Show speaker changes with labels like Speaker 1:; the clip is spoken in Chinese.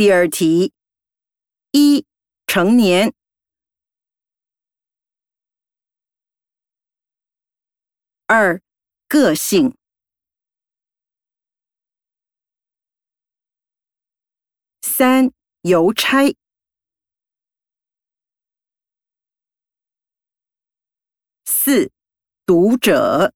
Speaker 1: 第二题一成年。二个性。三邮差。四读者。